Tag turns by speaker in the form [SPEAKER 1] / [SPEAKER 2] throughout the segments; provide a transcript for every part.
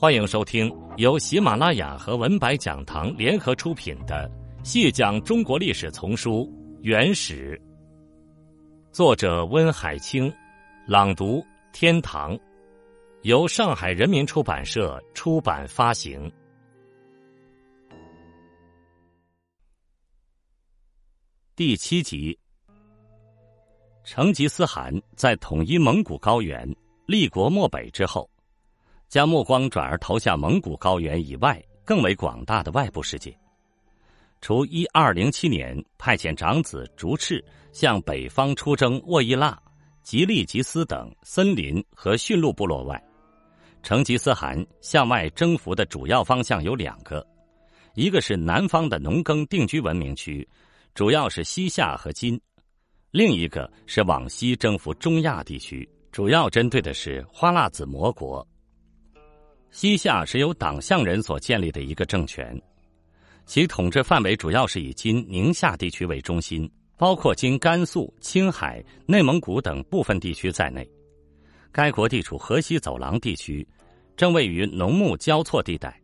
[SPEAKER 1] 欢迎收听由喜马拉雅和文白讲堂联合出品的《细讲中国历史丛书·原始》，作者温海清，朗读天堂，由上海人民出版社出版发行。第七集，成吉思汗在统一蒙古高原、立国漠北之后。将目光转而投向蒙古高原以外更为广大的外部世界。除一二零七年派遣长子竹赤向北方出征沃伊腊、吉利吉斯等森林和驯鹿部落外，成吉思汗向外征服的主要方向有两个：一个是南方的农耕定居文明区，主要是西夏和金；另一个是往西征服中亚地区，主要针对的是花剌子模国。西夏是由党项人所建立的一个政权，其统治范围主要是以今宁夏地区为中心，包括今甘肃、青海、内蒙古等部分地区在内。该国地处河西走廊地区，正位于农牧交错地带。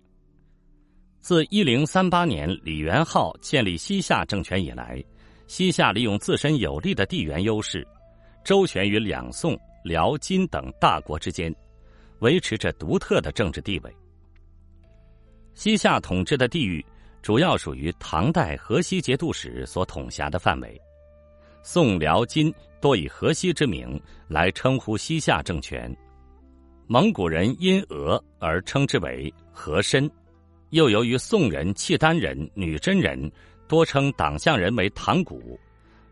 [SPEAKER 1] 自一零三八年李元昊建立西夏政权以来，西夏利用自身有利的地缘优势，周旋于两宋、辽、金等大国之间。维持着独特的政治地位。西夏统治的地域主要属于唐代河西节度使所统辖的范围，宋、辽、金多以河西之名来称呼西夏政权。蒙古人因俄而称之为和珅，又由于宋人、契丹人、女真人多称党项人为唐古，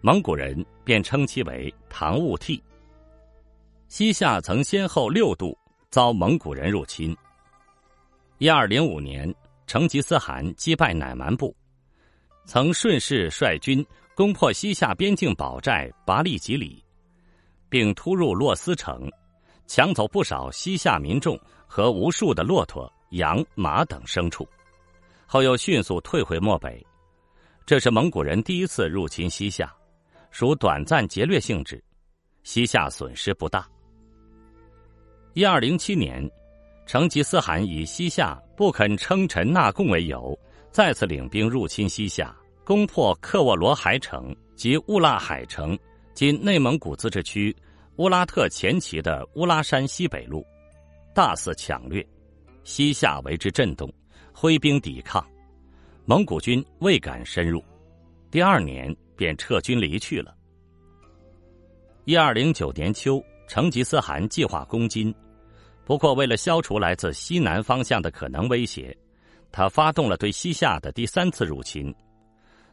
[SPEAKER 1] 蒙古人便称其为唐兀惕。西夏曾先后六度。遭蒙古人入侵。一二零五年，成吉思汗击败乃蛮部，曾顺势率军攻破西夏边境堡寨拔利吉里，并突入洛斯城，抢走不少西夏民众和无数的骆驼、羊、马等牲畜，后又迅速退回漠北。这是蒙古人第一次入侵西夏，属短暂劫掠性质，西夏损失不大。一二零七年，成吉思汗以西夏不肯称臣纳贡为由，再次领兵入侵西夏，攻破克沃罗海城及乌拉海城（今内蒙古自治区乌拉特前旗的乌拉山西北路），大肆抢掠，西夏为之震动，挥兵抵抗，蒙古军未敢深入，第二年便撤军离去了。一二零九年秋。成吉思汗计划攻金，不过为了消除来自西南方向的可能威胁，他发动了对西夏的第三次入侵。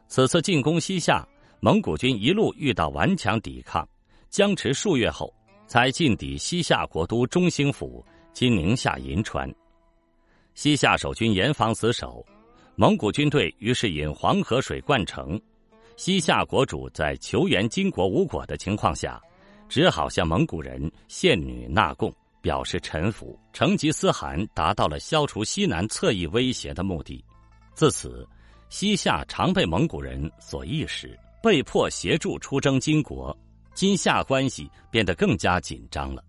[SPEAKER 1] 此次进攻西夏，蒙古军一路遇到顽强抵抗，僵持数月后，才进抵西夏国都中兴府（今宁夏银川）。西夏守军严防死守，蒙古军队于是引黄河水灌城。西夏国主在求援金国无果的情况下。只好向蒙古人献女纳贡，表示臣服。成吉思汗达到了消除西南侧翼威胁的目的。自此，西夏常被蒙古人所意识，被迫协助出征金国，金夏关系变得更加紧张了。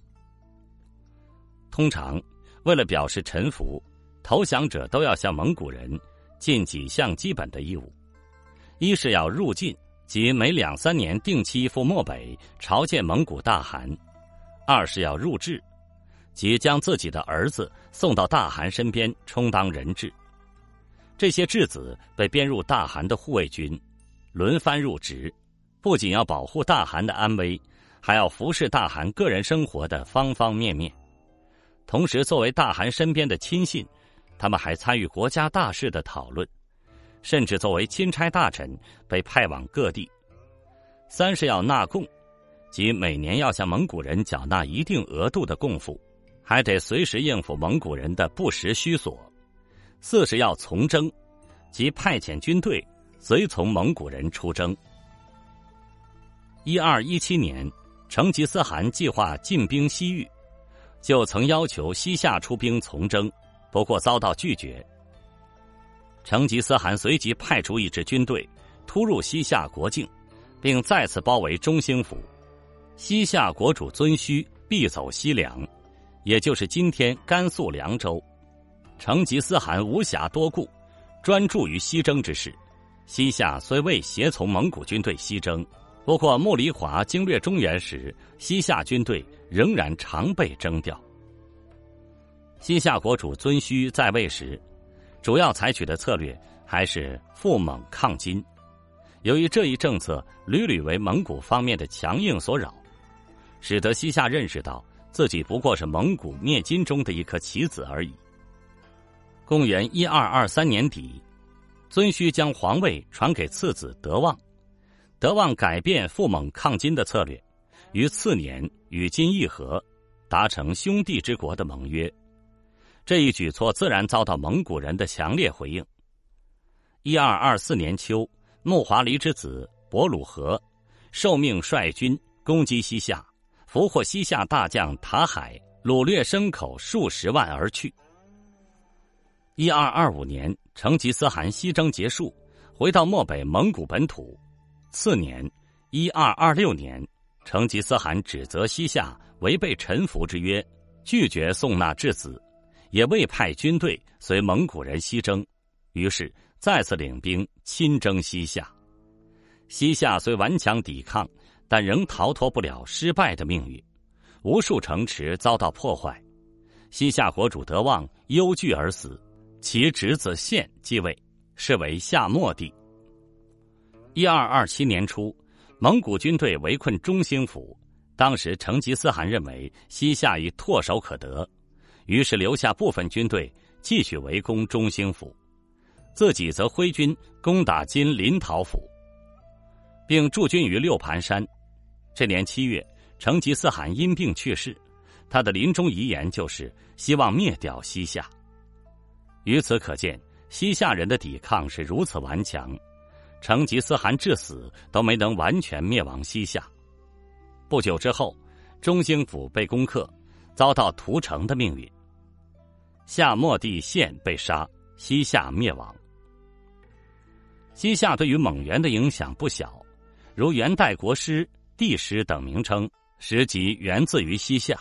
[SPEAKER 1] 通常，为了表示臣服，投降者都要向蒙古人尽几项基本的义务：一是要入晋。即每两三年定期赴漠北朝见蒙古大汗；二是要入质，即将自己的儿子送到大汗身边充当人质。这些质子被编入大汗的护卫军，轮番入职，不仅要保护大汗的安危，还要服侍大汗个人生活的方方面面。同时，作为大汗身边的亲信，他们还参与国家大事的讨论。甚至作为钦差大臣被派往各地。三是要纳贡，即每年要向蒙古人缴纳一定额度的贡赋，还得随时应付蒙古人的不时需索。四是要从征，即派遣军队随从蒙古人出征。一二一七年，成吉思汗计划进兵西域，就曾要求西夏出兵从征，不过遭到拒绝。成吉思汗随即派出一支军队，突入西夏国境，并再次包围中兴府。西夏国主遵顼必走西凉，也就是今天甘肃凉州。成吉思汗无暇多顾，专注于西征之事。西夏虽未协从蒙古军队西征，不过木里华经略中原时，西夏军队仍然常被征调。西夏国主遵顼在位时，主要采取的策略还是富蒙抗金。由于这一政策屡屡为蒙古方面的强硬所扰，使得西夏认识到自己不过是蒙古灭金中的一颗棋子而已。公元一二二三年底，遵顼将皇位传给次子德旺，德旺改变富蒙抗金的策略，于次年与金议和，达成兄弟之国的盟约。这一举措自然遭到蒙古人的强烈回应。一二二四年秋。木华黎之子伯鲁和受命率军攻击西夏，俘获西夏大将塔海，掳掠牲口数十万而去。一二二五年，成吉思汗西征结束，回到漠北蒙古本土。次年，一二二六年，成吉思汗指责西夏违背臣服之约，拒绝送纳质子，也未派军队随蒙古人西征，于是。再次领兵亲征西夏，西夏虽顽强抵抗，但仍逃脱不了失败的命运。无数城池遭到破坏，西夏国主德旺忧惧而死，其侄子献继位，是为夏末帝。一二二七年初，蒙古军队围困中兴府，当时成吉思汗认为西夏已唾手可得，于是留下部分军队继续围攻中兴府。自己则挥军攻打金临洮府，并驻军于六盘山。这年七月，成吉思汗因病去世，他的临终遗言就是希望灭掉西夏。由此可见，西夏人的抵抗是如此顽强，成吉思汗至死都没能完全灭亡西夏。不久之后，中兴府被攻克，遭到屠城的命运。夏末帝献被杀，西夏灭亡。西夏对于蒙元的影响不小，如元代国师、帝师等名称，实即源自于西夏，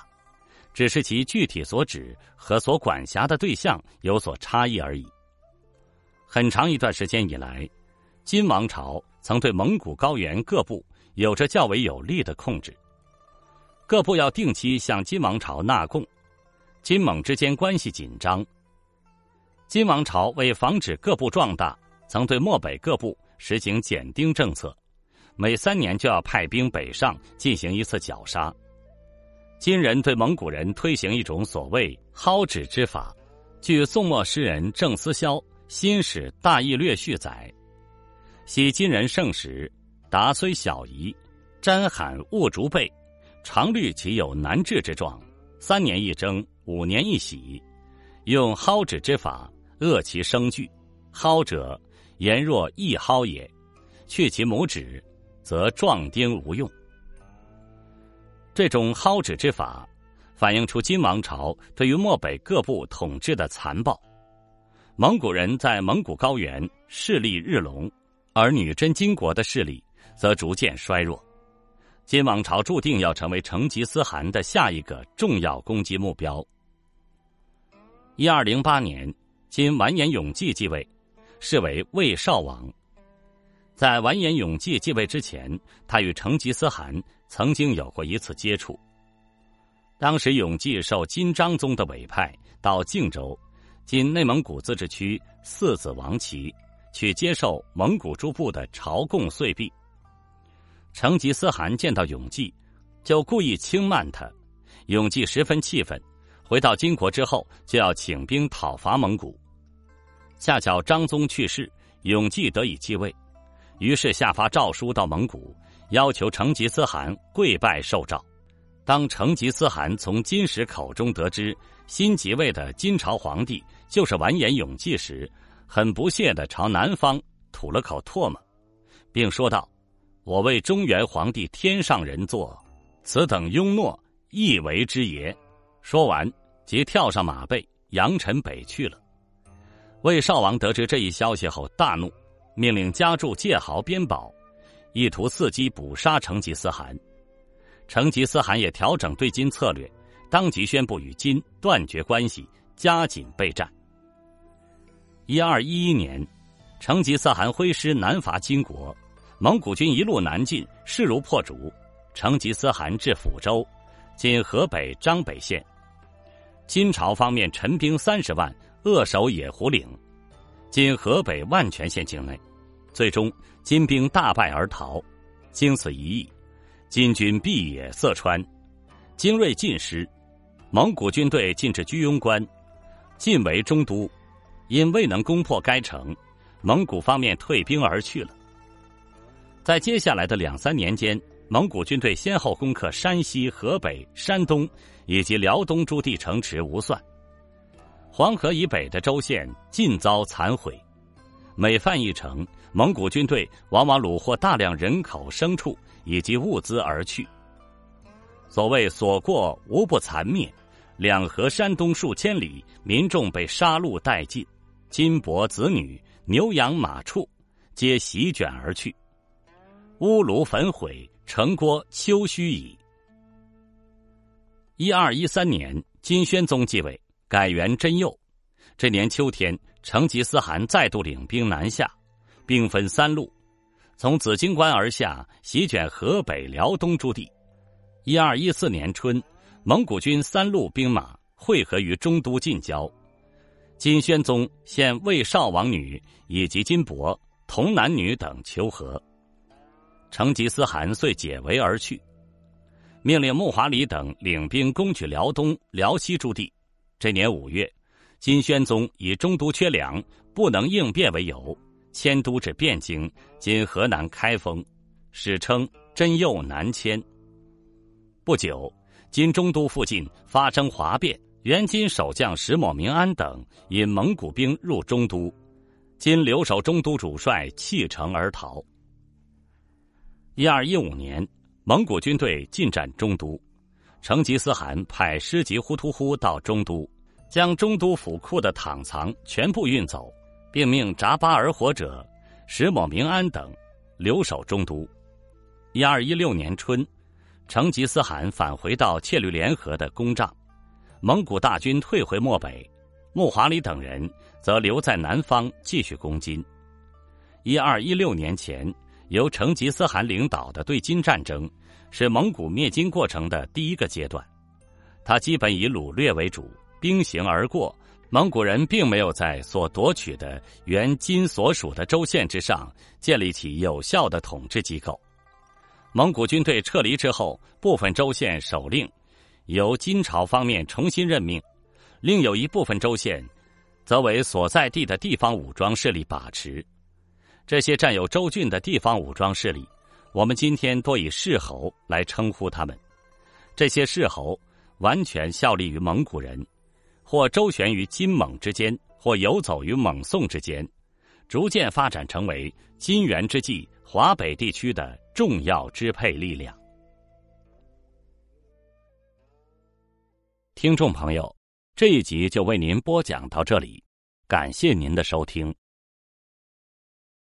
[SPEAKER 1] 只是其具体所指和所管辖的对象有所差异而已。很长一段时间以来，金王朝曾对蒙古高原各部有着较为有力的控制，各部要定期向金王朝纳贡，金蒙之间关系紧张。金王朝为防止各部壮大。曾对漠北各部实行减丁政策，每三年就要派兵北上进行一次绞杀。金人对蒙古人推行一种所谓“蒿指之法”。据宋末诗人郑思肖《新史大义略序》载：“昔金人盛时，达虽小夷，瞻罕勿逐备，常虑其有难治之状。三年一征，五年一喜，用蒿指之法遏其生惧。蒿者。”言若一蒿也，去其拇指，则壮丁无用。这种蒿指之法，反映出金王朝对于漠北各部统治的残暴。蒙古人在蒙古高原势力日隆，而女真金国的势力则逐渐衰弱。金王朝注定要成为成吉思汗的下一个重要攻击目标。一二零八年，金完颜永济继位。是为魏少王，在完颜永济继位之前，他与成吉思汗曾经有过一次接触。当时永济受金章宗的委派到靖州（今内蒙古自治区四子王旗）去接受蒙古诸部的朝贡岁币。成吉思汗见到永济，就故意轻慢他，永济十分气愤，回到金国之后就要请兵讨伐蒙古。恰巧张宗去世，永济得以继位，于是下发诏书到蒙古，要求成吉思汗跪拜受诏。当成吉思汗从金石口中得知新即位的金朝皇帝就是完颜永济时，很不屑的朝南方吐了口唾沫，并说道：“我为中原皇帝天上人做，此等庸懦，亦为之也。”说完，即跳上马背，扬尘北去了。魏少王得知这一消息后大怒，命令加驻界壕边堡，意图伺机捕杀成吉思汗。成吉思汗也调整对金策略，当即宣布与金断绝关系，加紧备战。一二一一年，成吉思汗挥师南伐金国，蒙古军一路南进，势如破竹。成吉思汗至抚州（今河北张北县），金朝方面陈兵三十万，扼守野狐岭（今河北万全县境内），最终金兵大败而逃。经此一役，金军毕野色川，精锐尽失。蒙古军队进至居庸关，进围中都，因未能攻破该城，蒙古方面退兵而去了。在接下来的两三年间，蒙古军队先后攻克山西、河北、山东以及辽东诸地城池无算，黄河以北的州县尽遭残毁。每犯一城，蒙古军队往往虏获大量人口、牲畜以及物资而去。所谓所过无不残灭。两河山东数千里，民众被杀戮殆尽，金帛子女、牛羊马畜，皆席卷而去，屋庐焚毁，城郭丘墟矣。一二一三年，金宣宗继位，改元真佑。这年秋天，成吉思汗再度领兵南下，兵分三路，从紫荆关而下，席卷河北、辽东诸地。一二一四年春。蒙古军三路兵马汇合于中都近郊，金宣宗献魏少王女以及金帛、童男女等求和，成吉思汗遂解围而去，命令木华黎等领兵攻取辽东、辽西诸地。这年五月，金宣宗以中都缺粮，不能应变为由，迁都至汴京（今河南开封），史称真佑南迁。不久。今中都附近发生哗变，原金守将石抹明安等引蒙古兵入中都，今留守中都主帅弃城而逃。一二一五年，蒙古军队进占中都，成吉思汗派师吉忽突忽到中都，将中都府库的躺藏全部运走，并命札巴尔火者石某明安等留守中都。一二一六年春。成吉思汗返回到切律联合的公帐，蒙古大军退回漠北，木华黎等人则留在南方继续攻金。一二一六年前，由成吉思汗领导的对金战争是蒙古灭金过程的第一个阶段，他基本以掳掠为主，兵行而过，蒙古人并没有在所夺取的原金所属的州县之上建立起有效的统治机构。蒙古军队撤离之后，部分州县首令由金朝方面重新任命，另有一部分州县则为所在地的地方武装势力把持。这些占有州郡的地方武装势力，我们今天多以世侯来称呼他们。这些世侯完全效力于蒙古人，或周旋于金蒙之间，或游走于蒙宋之间，逐渐发展成为金元之际华北地区的。重要支配力量。听众朋友，这一集就为您播讲到这里，感谢您的收听。